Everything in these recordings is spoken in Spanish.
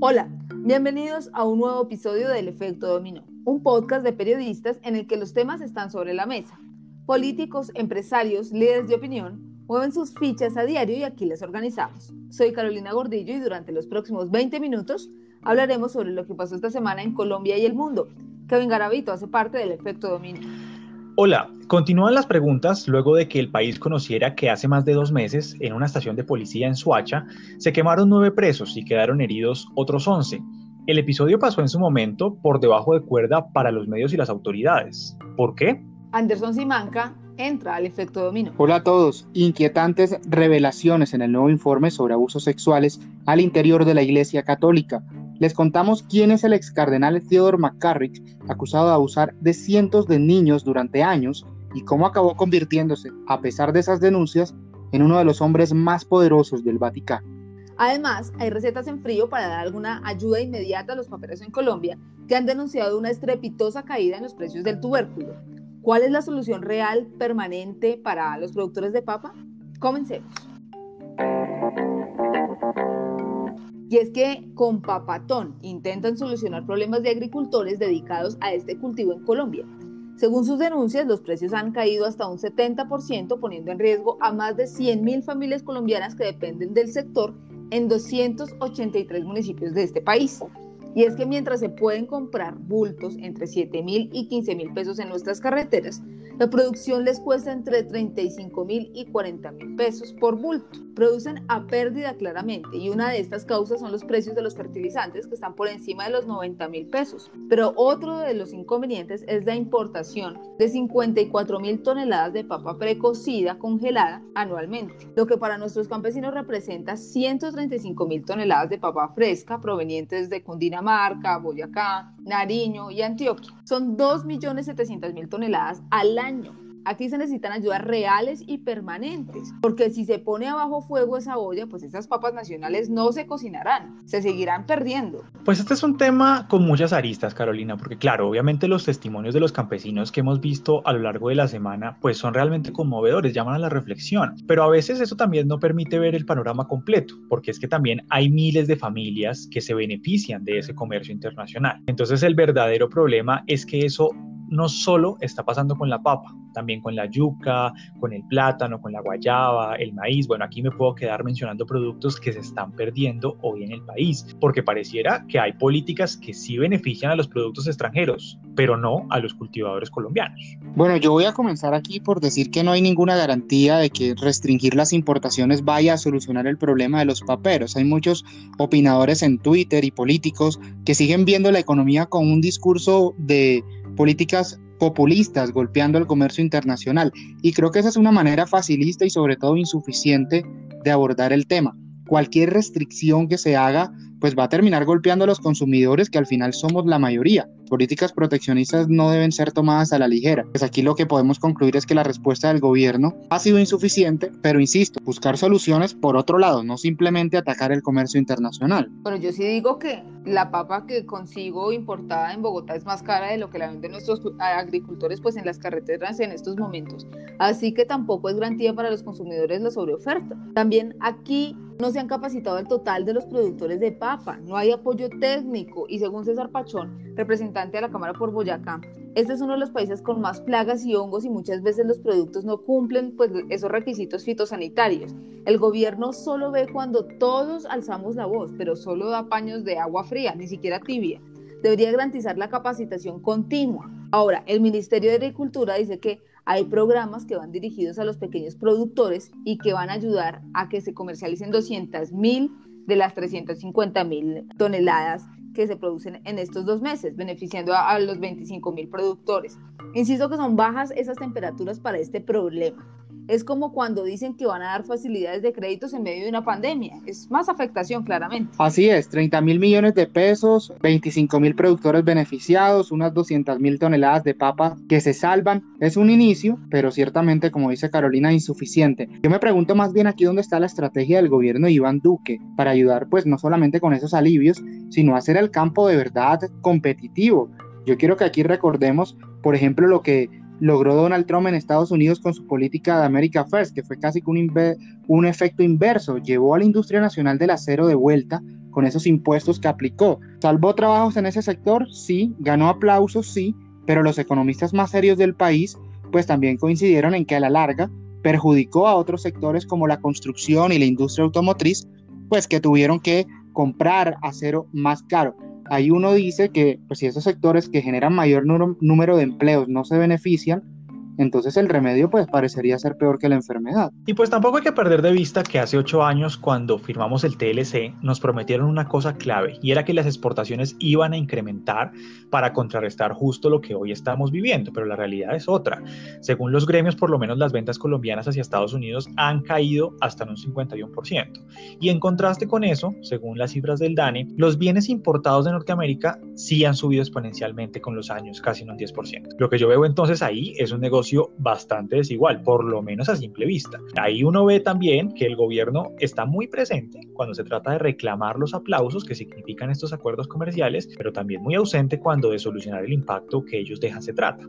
Hola, bienvenidos a un nuevo episodio del Efecto Dominó, un podcast de periodistas en el que los temas están sobre la mesa. Políticos, empresarios, líderes de opinión mueven sus fichas a diario y aquí les organizamos. Soy Carolina Gordillo y durante los próximos 20 minutos hablaremos sobre lo que pasó esta semana en Colombia y el mundo. Kevin Garavito hace parte del Efecto Dominó. Hola, continúan las preguntas luego de que el país conociera que hace más de dos meses, en una estación de policía en Suacha, se quemaron nueve presos y quedaron heridos otros once. El episodio pasó en su momento por debajo de cuerda para los medios y las autoridades. ¿Por qué? Anderson Simanca entra al efecto dominó. Hola a todos. Inquietantes revelaciones en el nuevo informe sobre abusos sexuales al interior de la Iglesia Católica les contamos quién es el ex cardenal Theodore McCarrick, acusado de abusar de cientos de niños durante años y cómo acabó convirtiéndose, a pesar de esas denuncias, en uno de los hombres más poderosos del Vaticano. Además, hay recetas en frío para dar alguna ayuda inmediata a los papeles en Colombia que han denunciado una estrepitosa caída en los precios del tubérculo. ¿Cuál es la solución real, permanente para los productores de papa? Comencemos. Y es que con Papatón intentan solucionar problemas de agricultores dedicados a este cultivo en Colombia. Según sus denuncias, los precios han caído hasta un 70%, poniendo en riesgo a más de 100.000 familias colombianas que dependen del sector en 283 municipios de este país. Y es que mientras se pueden comprar bultos entre 7 mil y 15 mil pesos en nuestras carreteras, la producción les cuesta entre 35 mil y 40 mil pesos por bulto. Producen a pérdida claramente y una de estas causas son los precios de los fertilizantes que están por encima de los 90 mil pesos. Pero otro de los inconvenientes es la importación de 54 mil toneladas de papa precocida congelada anualmente, lo que para nuestros campesinos representa 135 mil toneladas de papa fresca provenientes de Cundinamarca, Boyacá, Nariño y Antioquia. Son 2.700.000 toneladas al año. Aquí se necesitan ayudas reales y permanentes, porque si se pone abajo fuego esa olla, pues esas papas nacionales no se cocinarán, se seguirán perdiendo. Pues este es un tema con muchas aristas, Carolina, porque claro, obviamente los testimonios de los campesinos que hemos visto a lo largo de la semana, pues son realmente conmovedores, llaman a la reflexión, pero a veces eso también no permite ver el panorama completo, porque es que también hay miles de familias que se benefician de ese comercio internacional. Entonces el verdadero problema es que eso no solo está pasando con la papa, también con la yuca, con el plátano, con la guayaba, el maíz. Bueno, aquí me puedo quedar mencionando productos que se están perdiendo hoy en el país, porque pareciera que hay políticas que sí benefician a los productos extranjeros, pero no a los cultivadores colombianos. Bueno, yo voy a comenzar aquí por decir que no hay ninguna garantía de que restringir las importaciones vaya a solucionar el problema de los paperos. Hay muchos opinadores en Twitter y políticos que siguen viendo la economía con un discurso de políticas populistas golpeando el comercio internacional. Y creo que esa es una manera facilista y sobre todo insuficiente de abordar el tema. Cualquier restricción que se haga pues va a terminar golpeando a los consumidores que al final somos la mayoría. Políticas proteccionistas no deben ser tomadas a la ligera. Pues aquí lo que podemos concluir es que la respuesta del gobierno ha sido insuficiente, pero insisto, buscar soluciones por otro lado, no simplemente atacar el comercio internacional. Bueno, yo sí digo que la papa que consigo importada en Bogotá es más cara de lo que la venden nuestros agricultores pues en las carreteras en estos momentos. Así que tampoco es garantía para los consumidores la sobreoferta. También aquí no se han capacitado el total de los productores de papa, no hay apoyo técnico y según César Pachón, representante de la Cámara por Boyacá, este es uno de los países con más plagas y hongos y muchas veces los productos no cumplen pues, esos requisitos fitosanitarios. El gobierno solo ve cuando todos alzamos la voz, pero solo da paños de agua fría, ni siquiera tibia. Debería garantizar la capacitación continua. Ahora, el Ministerio de Agricultura dice que hay programas que van dirigidos a los pequeños productores y que van a ayudar a que se comercialicen 200 mil de las 350 mil toneladas que se producen en estos dos meses, beneficiando a, los 25 mil productores. Insisto que son bajas esas temperaturas para este problema. Es como cuando dicen que van a dar facilidades de créditos en medio de una pandemia. Es más afectación, claramente. Así es, 30 mil millones de pesos, 25 mil productores beneficiados, unas 200 mil toneladas de papa que se salvan. Es un inicio, pero ciertamente, como dice Carolina, insuficiente. Yo me pregunto más bien aquí dónde está la estrategia del gobierno de Iván Duque para ayudar, pues no solamente con esos alivios, sino hacer el campo de verdad competitivo. Yo quiero que aquí recordemos, por ejemplo, lo que logró Donald Trump en Estados Unidos con su política de America First, que fue casi un, un efecto inverso. Llevó a la industria nacional del acero de vuelta con esos impuestos que aplicó. ¿Salvó trabajos en ese sector? Sí. ¿Ganó aplausos? Sí. Pero los economistas más serios del país pues también coincidieron en que a la larga perjudicó a otros sectores como la construcción y la industria automotriz, pues que tuvieron que comprar acero más caro. Ahí uno dice que pues, si esos sectores que generan mayor número de empleos no se benefician, entonces el remedio pues parecería ser peor que la enfermedad. Y pues tampoco hay que perder de vista que hace ocho años cuando firmamos el TLC nos prometieron una cosa clave y era que las exportaciones iban a incrementar para contrarrestar justo lo que hoy estamos viviendo, pero la realidad es otra. Según los gremios, por lo menos las ventas colombianas hacia Estados Unidos han caído hasta en un 51%. Y en contraste con eso, según las cifras del DANE, los bienes importados de Norteamérica sí han subido exponencialmente con los años, casi en un 10%. Lo que yo veo entonces ahí es un negocio bastante desigual, por lo menos a simple vista. Ahí uno ve también que el gobierno está muy presente cuando se trata de reclamar los aplausos que significan estos acuerdos comerciales, pero también muy ausente cuando de solucionar el impacto que ellos dejan se trata.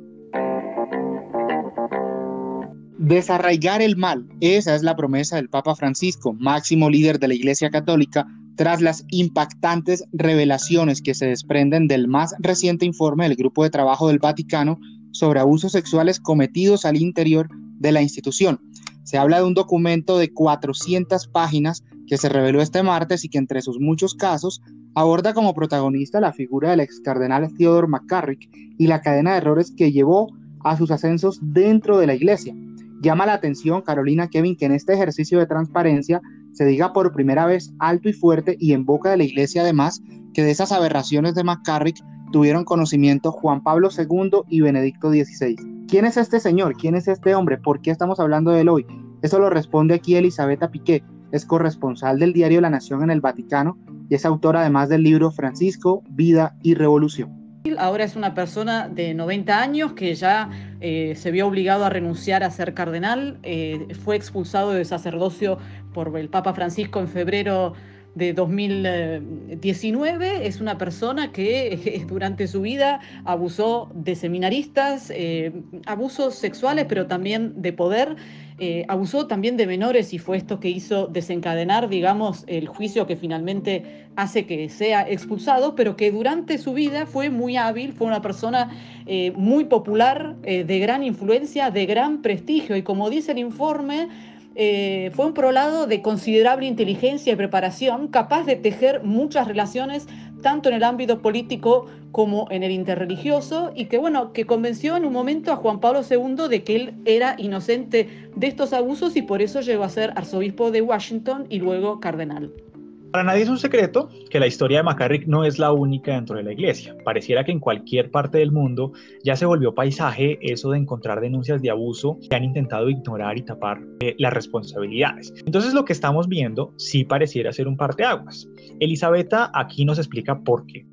Desarraigar el mal, esa es la promesa del Papa Francisco, máximo líder de la Iglesia Católica, tras las impactantes revelaciones que se desprenden del más reciente informe del Grupo de Trabajo del Vaticano sobre abusos sexuales cometidos al interior de la institución. Se habla de un documento de 400 páginas que se reveló este martes y que entre sus muchos casos aborda como protagonista la figura del ex cardenal Theodore McCarrick y la cadena de errores que llevó a sus ascensos dentro de la iglesia. Llama la atención, Carolina Kevin, que en este ejercicio de transparencia se diga por primera vez alto y fuerte y en boca de la iglesia además que de esas aberraciones de McCarrick tuvieron conocimiento Juan Pablo II y Benedicto XVI. ¿Quién es este señor? ¿Quién es este hombre? ¿Por qué estamos hablando de él hoy? Eso lo responde aquí Elisabetta Piqué, es corresponsal del diario La Nación en el Vaticano y es autora además del libro Francisco, Vida y Revolución. Ahora es una persona de 90 años que ya eh, se vio obligado a renunciar a ser cardenal, eh, fue expulsado de sacerdocio por el Papa Francisco en febrero de 2019 es una persona que durante su vida abusó de seminaristas, eh, abusos sexuales, pero también de poder, eh, abusó también de menores y fue esto que hizo desencadenar, digamos, el juicio que finalmente hace que sea expulsado, pero que durante su vida fue muy hábil, fue una persona eh, muy popular, de gran influencia, de gran prestigio. Y como dice el informe, eh, fue un prolado de considerable inteligencia y preparación, capaz de tejer muchas relaciones tanto en el ámbito político como en el interreligioso y que bueno, que convenció en un momento a Juan Pablo II de que él era inocente de estos abusos y por eso llegó a ser arzobispo de Washington y luego cardenal. Para nadie es un secreto que la historia de McCarrick no es la única dentro de la iglesia. Pareciera que en cualquier parte del mundo ya se volvió paisaje eso de encontrar denuncias de abuso que han intentado ignorar y tapar eh, las responsabilidades. Entonces lo que estamos viendo sí pareciera ser un parteaguas. Elisabetta aquí nos explica por qué.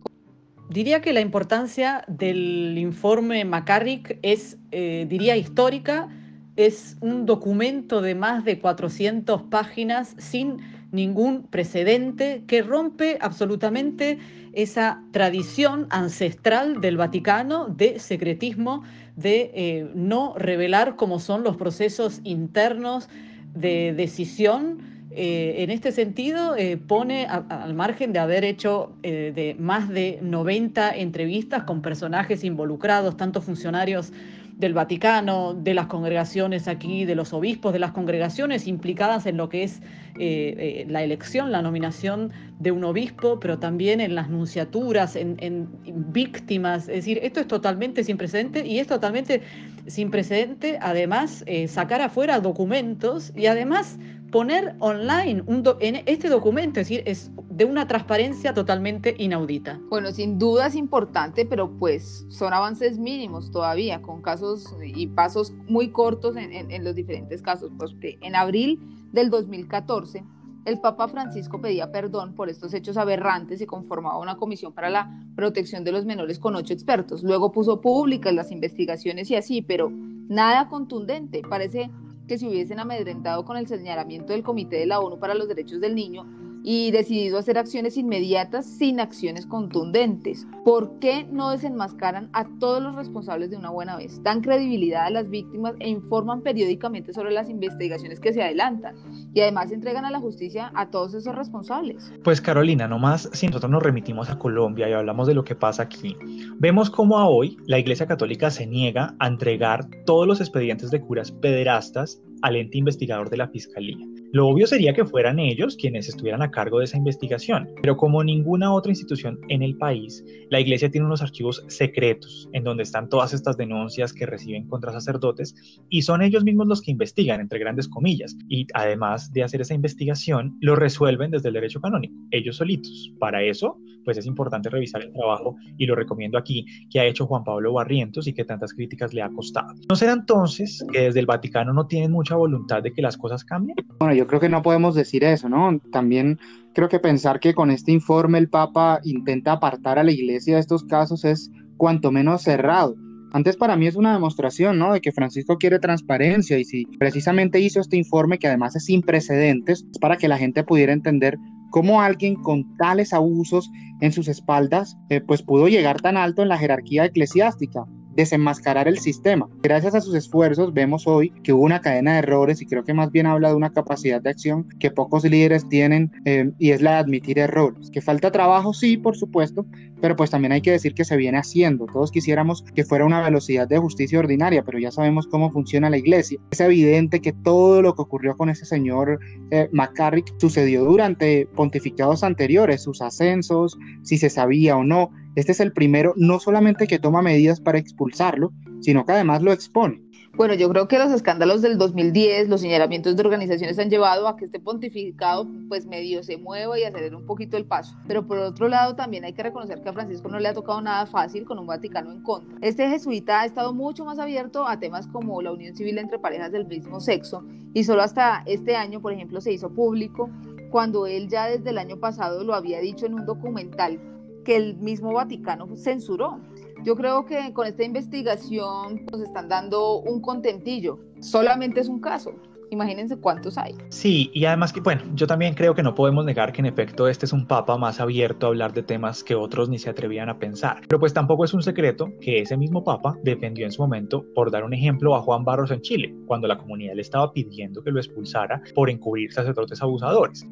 Diría que la importancia del informe McCarrick es, eh, diría, histórica. Es un documento de más de 400 páginas sin ningún precedente que rompe absolutamente esa tradición ancestral del Vaticano de secretismo, de eh, no revelar cómo son los procesos internos de decisión. Eh, en este sentido, eh, pone al margen de haber hecho de más de 90 entrevistas con personajes involucrados, tanto funcionarios del Vaticano, de las congregaciones aquí, de los obispos, de las congregaciones implicadas en lo que es eh, eh, la elección, la nominación de un obispo, pero también en las nunciaturas, en, víctimas. Es decir, esto es totalmente sin precedente y es totalmente sin precedente, además, eh, sacar afuera documentos y además poner online un en este documento, es decir, es de una transparencia totalmente inaudita. Bueno, sin duda es importante, pero pues son avances mínimos todavía, con casos y pasos muy cortos en, los diferentes casos. Pues en abril del 2014, el Papa Francisco pedía perdón por estos hechos aberrantes y conformaba una comisión para la protección de los menores con ocho expertos. Luego puso públicas las investigaciones y así, pero nada contundente. Parece que si hubiesen amedrentado con el señalamiento del Comité de la ONU para los Derechos del Niño, y decidido hacer acciones inmediatas sin acciones contundentes. ¿Por qué no desenmascaran a todos los responsables de una buena vez? Dan credibilidad a las víctimas e informan periódicamente sobre las investigaciones que se adelantan y además entregan a la justicia a todos esos responsables. Pues Carolina, nomás si nosotros nos remitimos a Colombia y hablamos de lo que pasa aquí, vemos cómo a hoy la Iglesia Católica se niega a entregar todos los expedientes de curas pederastas al ente investigador de la Fiscalía. Lo obvio sería que fueran ellos quienes estuvieran a cargo de esa investigación, pero como ninguna otra institución en el país, la Iglesia tiene unos archivos secretos en donde están todas estas denuncias que reciben contra sacerdotes y son ellos mismos los que investigan, entre grandes comillas, y además de hacer esa investigación, lo resuelven desde el derecho canónico, ellos solitos. Para eso, pues es importante revisar el trabajo y lo recomiendo aquí que ha hecho Juan Pablo Barrientos y que tantas críticas le ha costado. ¿No será entonces que desde el Vaticano no tienen mucha voluntad de que las cosas cambien? Bueno, yo creo que no podemos decir eso, ¿no? También creo que pensar que con este informe el Papa intenta apartar a la Iglesia de estos casos es cuanto menos cerrado. Antes para mí es una demostración, ¿no? De que Francisco quiere transparencia y si precisamente hizo este informe que además es sin precedentes, es para que la gente pudiera entender cómo alguien con tales abusos en sus espaldas, eh, pues pudo llegar tan alto en la jerarquía eclesiástica desenmascarar el sistema. Gracias a sus esfuerzos vemos hoy que hubo una cadena de errores y creo que más bien habla de una capacidad de acción que pocos líderes tienen eh, y es la de admitir errores. Que falta trabajo, sí, por supuesto, pero pues también hay que decir que se viene haciendo. Todos quisiéramos que fuera una velocidad de justicia ordinaria, pero ya sabemos cómo funciona la iglesia. Es evidente que todo lo que ocurrió con ese señor eh, McCarrick sucedió durante pontificados anteriores, sus ascensos, si se sabía o no, este es el primero no solamente que toma medidas para expulsarlo, sino que además lo expone. Bueno, yo creo que los escándalos del 2010, los señalamientos de organizaciones han llevado a que este pontificado pues medio se mueva y acelere un poquito el paso. Pero por otro lado también hay que reconocer que a Francisco no le ha tocado nada fácil con un Vaticano en contra. Este jesuita ha estado mucho más abierto a temas como la unión civil entre parejas del mismo sexo y solo hasta este año, por ejemplo, se hizo público cuando él ya desde el año pasado lo había dicho en un documental que el mismo Vaticano censuró. Yo creo que con esta investigación nos están dando un contentillo. Solamente es un caso. Imagínense cuántos hay. Sí, y además que, bueno, yo también creo que no podemos negar que en efecto este es un papa más abierto a hablar de temas que otros ni se atrevían a pensar. Pero pues tampoco es un secreto que ese mismo papa defendió en su momento, por dar un ejemplo, a Juan Barros en Chile, cuando la comunidad le estaba pidiendo que lo expulsara por encubrir sacerdotes abusadores.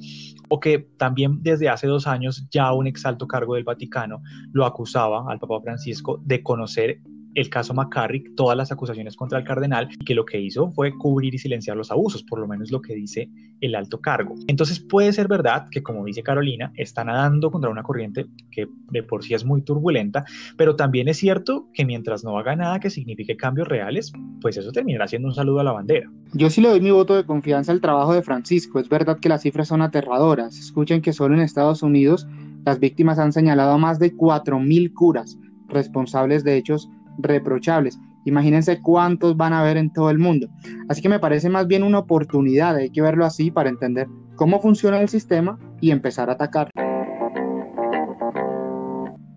O que también desde hace dos años ya un exalto cargo del Vaticano lo acusaba al Papa Francisco de conocer el caso McCarrick, todas las acusaciones contra el cardenal, y que lo que hizo fue cubrir y silenciar los abusos, por lo menos lo que dice el alto cargo. Entonces puede ser verdad que, como dice Carolina, está nadando contra una corriente que de por sí es muy turbulenta, pero también es cierto que mientras no haga nada que signifique cambios reales, pues eso terminará siendo un saludo a la bandera. Yo sí le doy mi voto de confianza al trabajo de Francisco. Es verdad que las cifras son aterradoras. Escuchen que solo en Estados Unidos las víctimas han señalado a más de 4.000 curas responsables de hechos reprochables. Imagínense cuántos van a haber en todo el mundo. Así que me parece más bien una oportunidad, hay que verlo así para entender cómo funciona el sistema y empezar a atacar.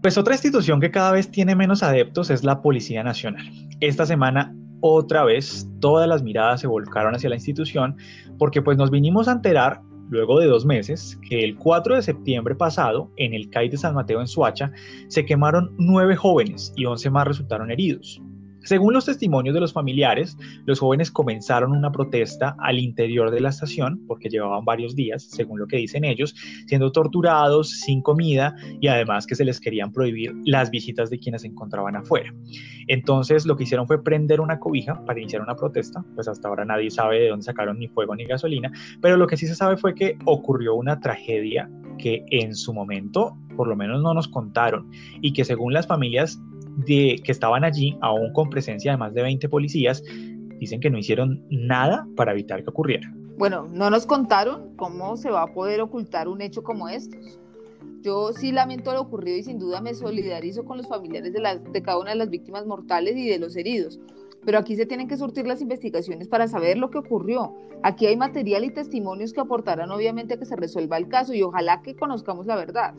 Pues otra institución que cada vez tiene menos adeptos es la Policía Nacional. Esta semana otra vez todas las miradas se volcaron hacia la institución porque pues nos vinimos a enterar luego de dos meses, que el 4 de septiembre pasado, en el CAI de San Mateo en Suacha, se quemaron nueve jóvenes y once más resultaron heridos. Según los testimonios de los familiares, los jóvenes comenzaron una protesta al interior de la estación porque llevaban varios días, según lo que dicen ellos, siendo torturados, sin comida y además que se les querían prohibir las visitas de quienes se encontraban afuera. Entonces lo que hicieron fue prender una cobija para iniciar una protesta, pues hasta ahora nadie sabe de dónde sacaron ni fuego ni gasolina, pero lo que sí se sabe fue que ocurrió una tragedia que en su momento por lo menos no nos contaron y que según las familias de, que estaban allí, aún con presencia de más de 20 policías, dicen que no hicieron nada para evitar que ocurriera. Bueno, no nos contaron cómo se va a poder ocultar un hecho como estos. Yo sí lamento lo ocurrido y sin duda me solidarizo con los familiares de, de cada una de las víctimas mortales y de los heridos. Pero aquí se tienen que surtir las investigaciones para saber lo que ocurrió. Aquí hay material y testimonios que aportarán obviamente a que se resuelva el caso y ojalá que conozcamos la verdad.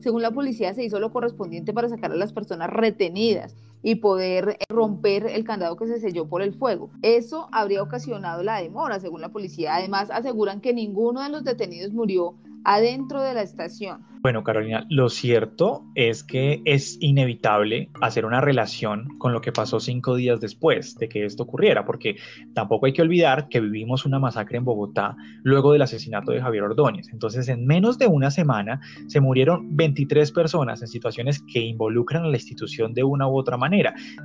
Según la policía, se hizo lo correspondiente para sacar a las personas retenidas y poder romper el candado que se selló por el fuego. Eso habría ocasionado la demora, según la policía. Además, aseguran que ninguno de los detenidos murió adentro de la estación. Bueno, Carolina, lo cierto es que es inevitable hacer una relación con lo que pasó cinco días después de que esto ocurriera, porque tampoco hay que olvidar que vivimos una masacre en Bogotá luego del asesinato de Javier Ordóñez. Entonces, en menos de una semana se murieron 23 personas en situaciones que involucran a la institución de una u otra manera,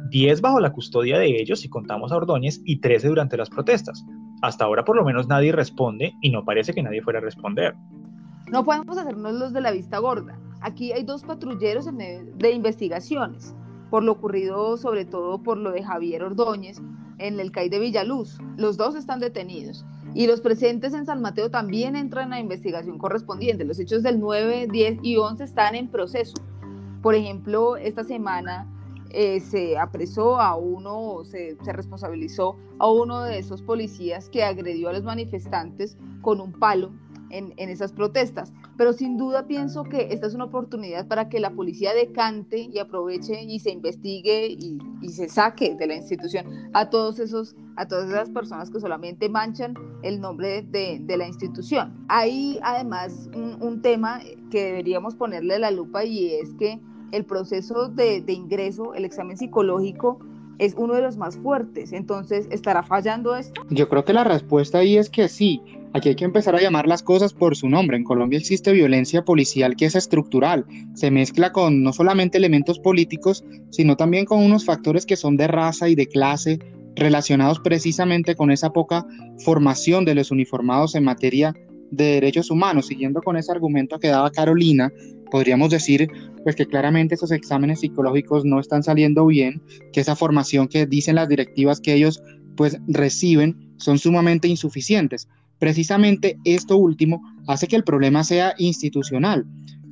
10 bajo la custodia de ellos si contamos a Ordóñez y 13 durante las protestas. Hasta ahora por lo menos nadie responde y no parece que nadie fuera a responder. No podemos hacernos los de la vista gorda. Aquí hay dos patrulleros de investigaciones por lo ocurrido sobre todo por lo de Javier Ordóñez en el CAI de Villaluz. Los dos están detenidos. Y los presentes en San Mateo también entran a investigación correspondiente. Los hechos del 9, 10 y 11 están en proceso. Por ejemplo, esta semana eh, se apresó a uno, se, se responsabilizó a uno de esos policías que agredió a los manifestantes con un palo en, esas protestas. Pero sin duda pienso que esta es una oportunidad para que la policía decante y aproveche y se investigue y, se saque de la institución a todos esos a todas esas personas que solamente manchan el nombre de, la institución. Hay además un, tema que deberíamos ponerle la lupa y es que el proceso de, ingreso, el examen psicológico, es uno de los más fuertes. Entonces, ¿estará fallando esto? Yo creo que la respuesta ahí es que sí. Aquí hay que empezar a llamar las cosas por su nombre. En Colombia existe violencia policial que es estructural. Se mezcla con no solamente elementos políticos, sino también con unos factores que son de raza y de clase, relacionados precisamente con esa poca formación de los uniformados en materia de derechos humanos. Siguiendo con ese argumento que daba Carolina, podríamos decir pues que claramente esos exámenes psicológicos no están saliendo bien, que esa formación que dicen las directivas que ellos pues reciben son sumamente insuficientes. Precisamente esto último hace que el problema sea institucional.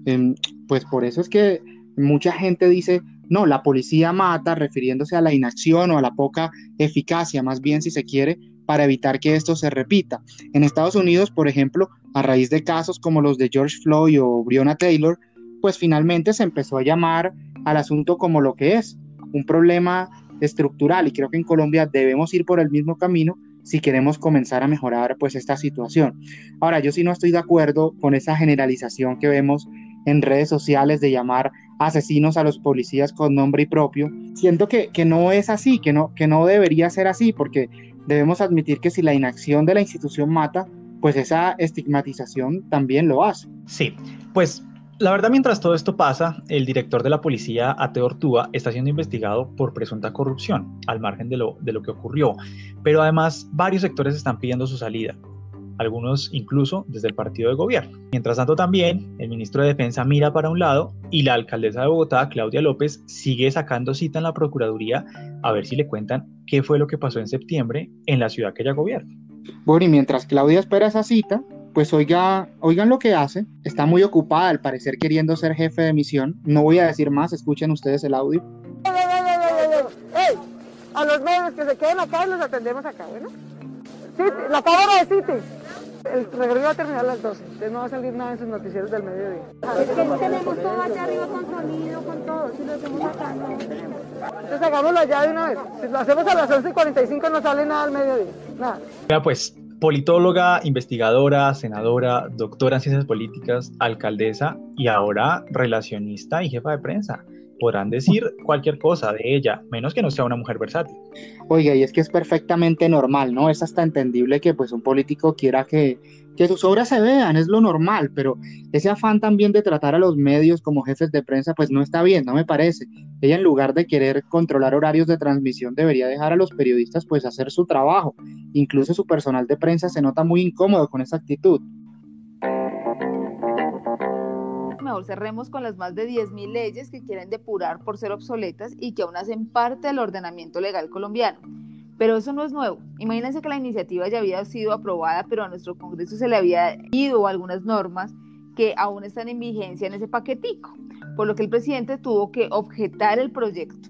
Em, pues por eso es que mucha gente dice, no, la policía mata, refiriéndose a la inacción o a la poca eficacia, más bien si se quiere, para evitar que esto se repita. En Estados Unidos, por ejemplo, a raíz de casos como los de George Floyd o Breonna Taylor, pues finalmente se empezó a llamar al asunto como lo que es, un problema estructural y creo que en Colombia debemos ir por el mismo camino si queremos comenzar a mejorar pues esta situación. Ahora, yo sí no estoy de acuerdo con esa generalización que vemos en redes sociales de llamar asesinos a los policías con nombre y propio. Siento que, que no es así, que no, que no debería ser así, porque debemos admitir que si la inacción de la institución mata, pues esa estigmatización también lo hace. Sí, pues la verdad, mientras todo esto pasa, el director de la policía, Ateo Ortúa, está siendo investigado por presunta corrupción, al margen de lo, de lo que ocurrió. Pero además, varios sectores están pidiendo su salida, algunos incluso desde el partido de gobierno. Mientras tanto, también el ministro de Defensa mira para un lado y la alcaldesa de Bogotá, Claudia López, sigue sacando cita en la Procuraduría a ver si le cuentan qué fue lo que pasó en septiembre en la ciudad que ella gobierna. Bueno, y mientras Claudia espera esa cita, pues oiga, oigan lo que hace. Está muy ocupada, al parecer queriendo ser jefe de misión. No voy a decir más, escuchen ustedes el audio. ¡Ey! A los medios que se queden acá los atendemos acá, ¿bueno? Sí, la cámara de City. El recorrido va a terminar a las 12, entonces no va a salir nada en sus noticieros del mediodía. Es que tenemos todo allá arriba con sonido, con todo. Si lo hacemos acá, no tenemos. Entonces hagámoslo allá de una vez. Si lo hacemos a las 11.45 no sale nada al mediodía. Nada. Ya pues, politóloga, investigadora, senadora, doctora en ciencias políticas, alcaldesa y ahora relacionista y jefa de prensa. Podrán decir cualquier cosa de ella, menos que no sea una mujer versátil. Oiga, y es que es perfectamente normal, ¿no? Es hasta entendible que pues un político quiera que que sus obras se vean, es lo normal, pero ese afán también de tratar a los medios como jefes de prensa, pues no está bien, no me parece. Ella en lugar de querer controlar horarios de transmisión, debería dejar a los periodistas pues hacer su trabajo. Incluso su personal de prensa se nota muy incómodo con esa actitud. Mejor cerremos con las más de 10.000 leyes que quieren depurar por ser obsoletas y que aún hacen parte del ordenamiento legal colombiano. Pero eso no es nuevo. Imagínense que la iniciativa ya había sido aprobada, pero a nuestro Congreso se le había ido algunas normas que aún están en vigencia en ese paquetico, por lo que el presidente tuvo que objetar el proyecto.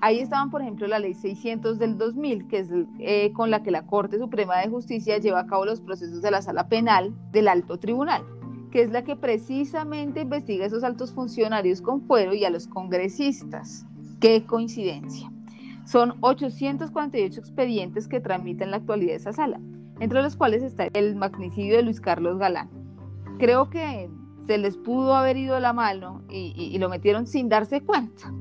Ahí estaban, por ejemplo, la ley 600 del 2000, que es eh, con la que la Corte Suprema de Justicia lleva a cabo los procesos de la sala penal del alto tribunal, que es la que precisamente investiga a esos altos funcionarios con fuero y a los congresistas. Qué coincidencia. Son 848 expedientes que tramita en la actualidad esa sala, entre los cuales está el magnicidio de Luis Carlos Galán. Creo que se les pudo haber ido la mano y, y lo metieron sin darse cuenta.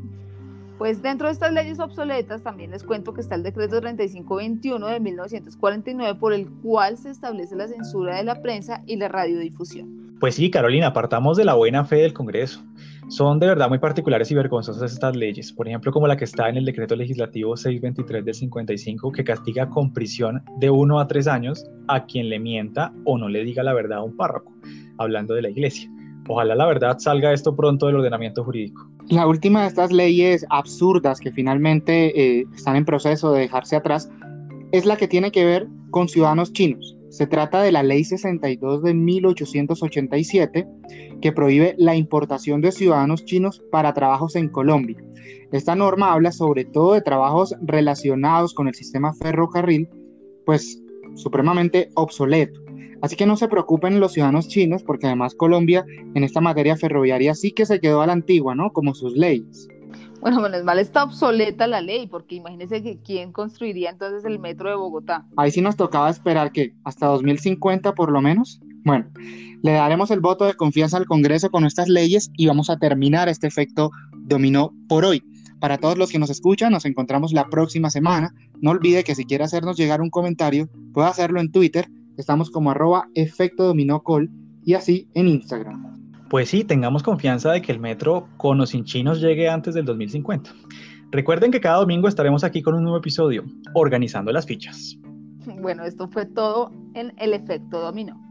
Pues dentro de estas leyes obsoletas también les cuento que está el decreto 3521 de 1949 por el cual se establece la censura de la prensa y la radiodifusión. Pues sí, Carolina, partamos de la buena fe del Congreso. Son de verdad muy particulares y vergonzosas estas leyes, por ejemplo como la que está en el decreto legislativo 623 del 55 que castiga con prisión de 1 a 3 años a quien le mienta o no le diga la verdad a un párroco, hablando de la iglesia. Ojalá la verdad salga esto pronto del ordenamiento jurídico. La última de estas leyes absurdas que finalmente eh, están en proceso de dejarse atrás es la que tiene que ver con ciudadanos chinos. Se trata de la Ley 62 de 1887 que prohíbe la importación de ciudadanos chinos para trabajos en Colombia. Esta norma habla sobre todo de trabajos relacionados con el sistema ferrocarril, pues supremamente obsoleto. Así que no se preocupen los ciudadanos chinos, porque además Colombia en esta materia ferroviaria sí que se quedó a la antigua, ¿no? Como sus leyes. Bueno, menos mal está obsoleta la ley, porque imagínense que quién construiría entonces el metro de Bogotá. Ahí sí nos tocaba esperar que hasta 2050 por lo menos. Bueno, le daremos el voto de confianza al Congreso con estas leyes y vamos a terminar este efecto dominó por hoy. Para todos los que nos escuchan, nos encontramos la próxima semana. No olvide que si quiere hacernos llegar un comentario, puede hacerlo en Twitter Estamos como arroba efecto dominó call y así en Instagram. Pues sí, tengamos confianza de que el metro con o sin chinos llegue antes del 2050. Recuerden que cada domingo estaremos aquí con un nuevo episodio, organizando las fichas. Bueno, esto fue todo en el efecto dominó.